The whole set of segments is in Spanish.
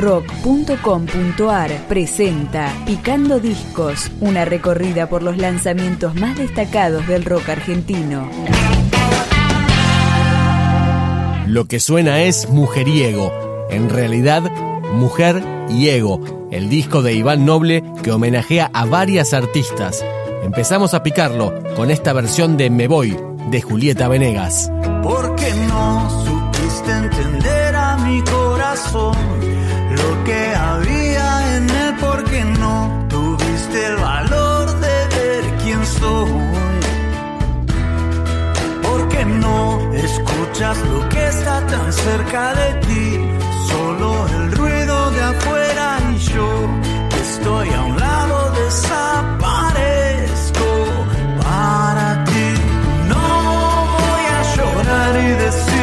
rock.com.ar presenta Picando Discos, una recorrida por los lanzamientos más destacados del rock argentino. Lo que suena es Mujeriego, en realidad Mujer y Ego, el disco de Iván Noble que homenajea a varias artistas. Empezamos a picarlo con esta versión de Me Voy de Julieta Venegas. ¿Por qué no cerca de ti? Solo el ruido de afuera y yo que estoy a un lado desaparezco para ti. No voy a llorar y decir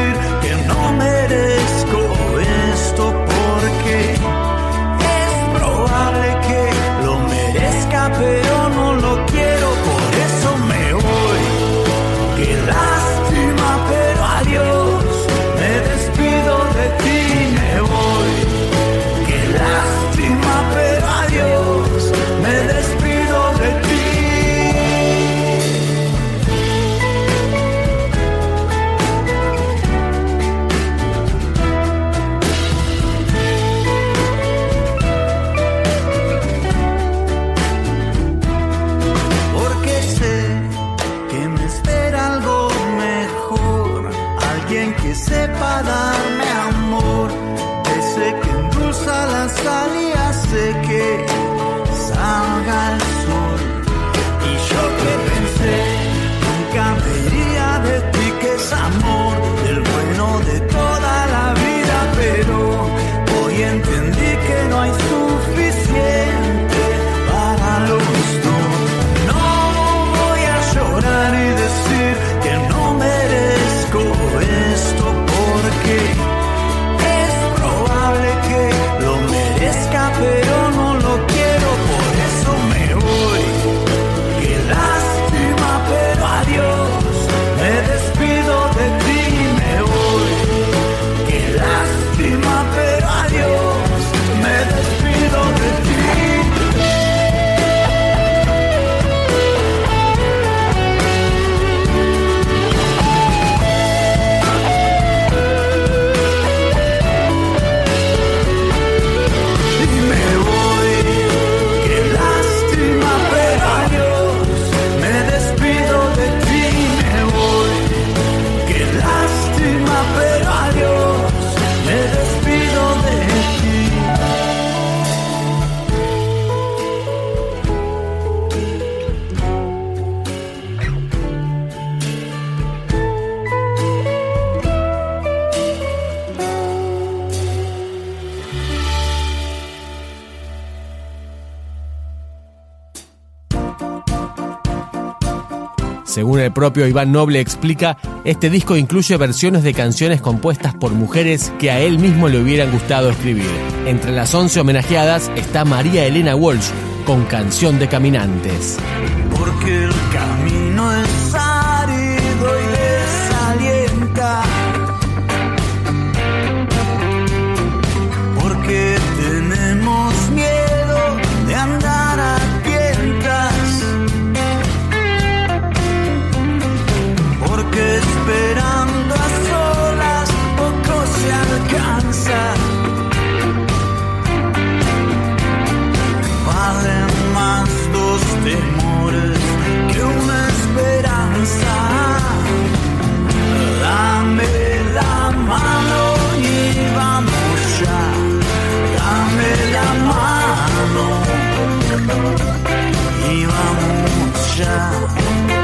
ti, Según el propio Iván Noble explica, este disco incluye versiones de canciones compuestas por mujeres que a él mismo le hubieran gustado escribir. Entre las 11 homenajeadas está María Elena Walsh con Canción de Caminantes. Miłam drzew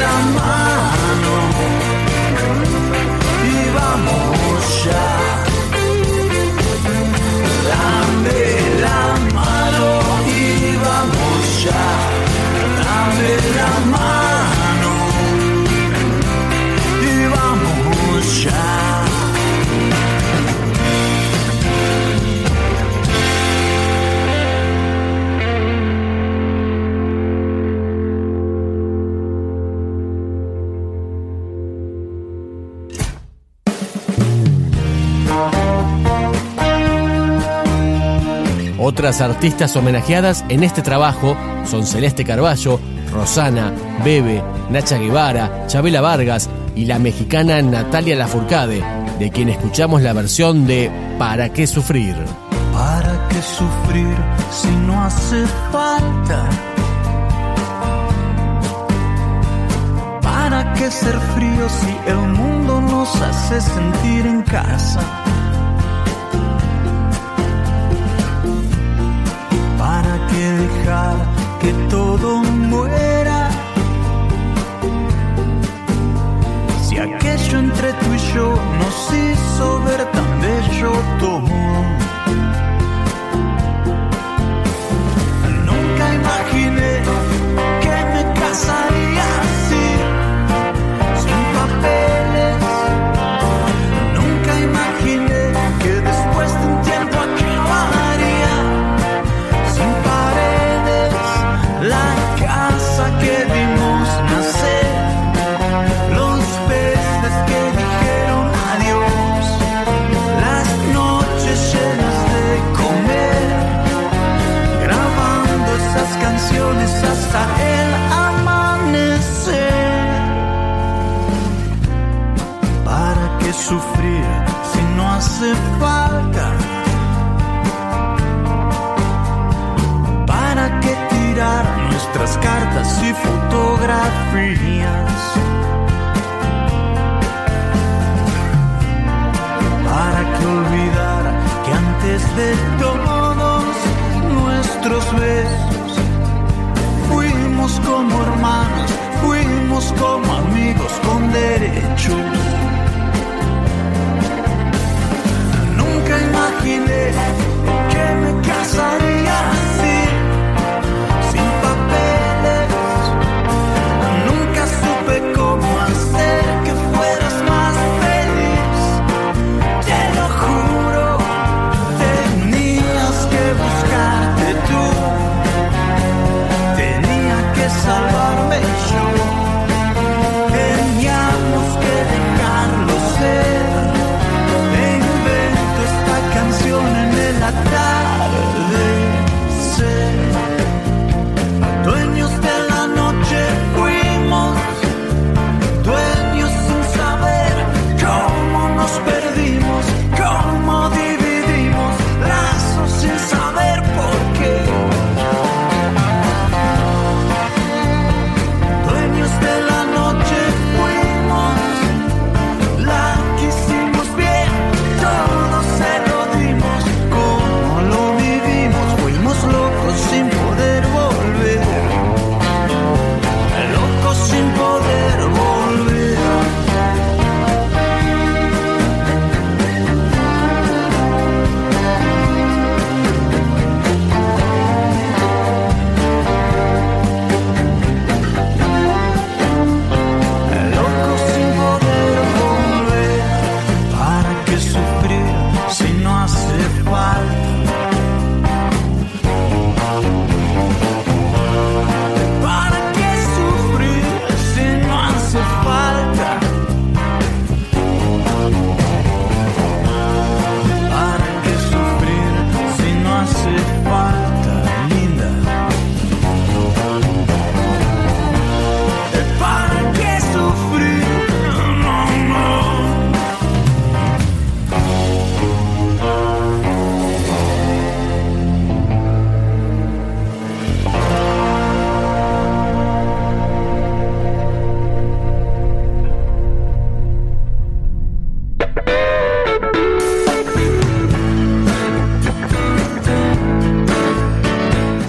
I'm mind. Otras artistas homenajeadas en este trabajo son Celeste Carballo, Rosana, Bebe, Nacha Guevara, Chabela Vargas y la mexicana Natalia Lafourcade, de quien escuchamos la versión de ¿Para qué sufrir? ¿Para qué sufrir si no hace falta? ¿Para qué ser frío si el mundo nos hace sentir en casa? Que todo muera. Si aquello entre tú y yo nos hizo ver tan bello todo. Sufrir si no hace falta? ¿Para qué tirar nuestras cartas y fotografías? ¿Para qué olvidar que antes de todos nuestros besos fuimos como hermanos, fuimos como amigos con derechos? happiness.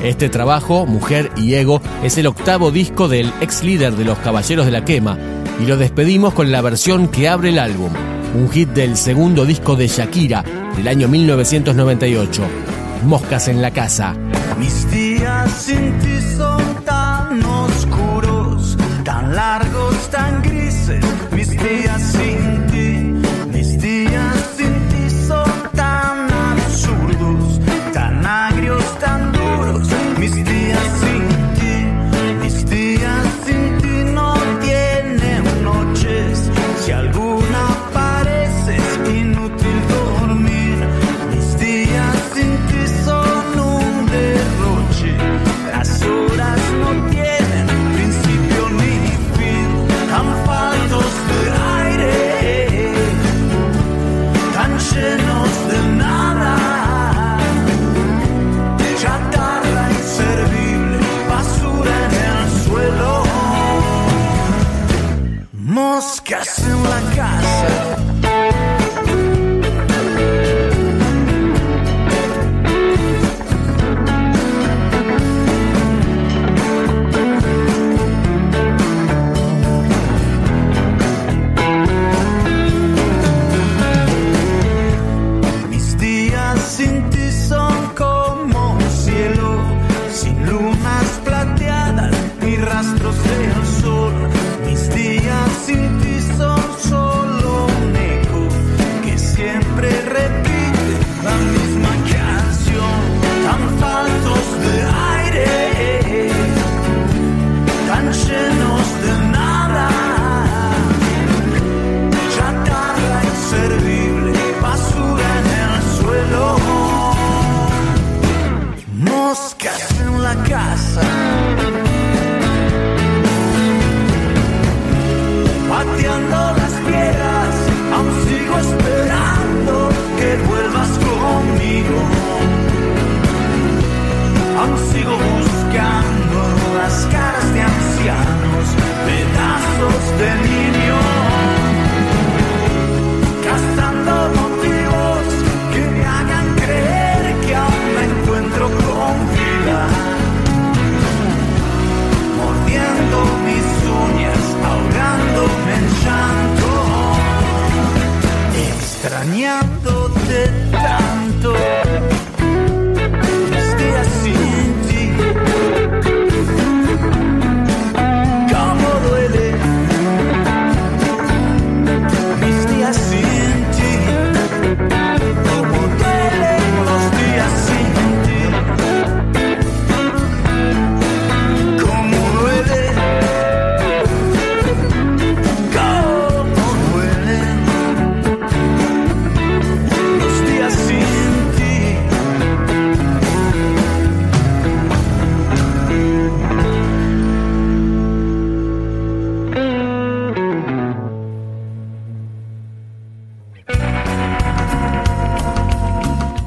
Este trabajo, Mujer y Ego, es el octavo disco del ex líder de los Caballeros de la Quema y lo despedimos con la versión que abre el álbum, un hit del segundo disco de Shakira del año 1998, Moscas en la Casa. Mis días sin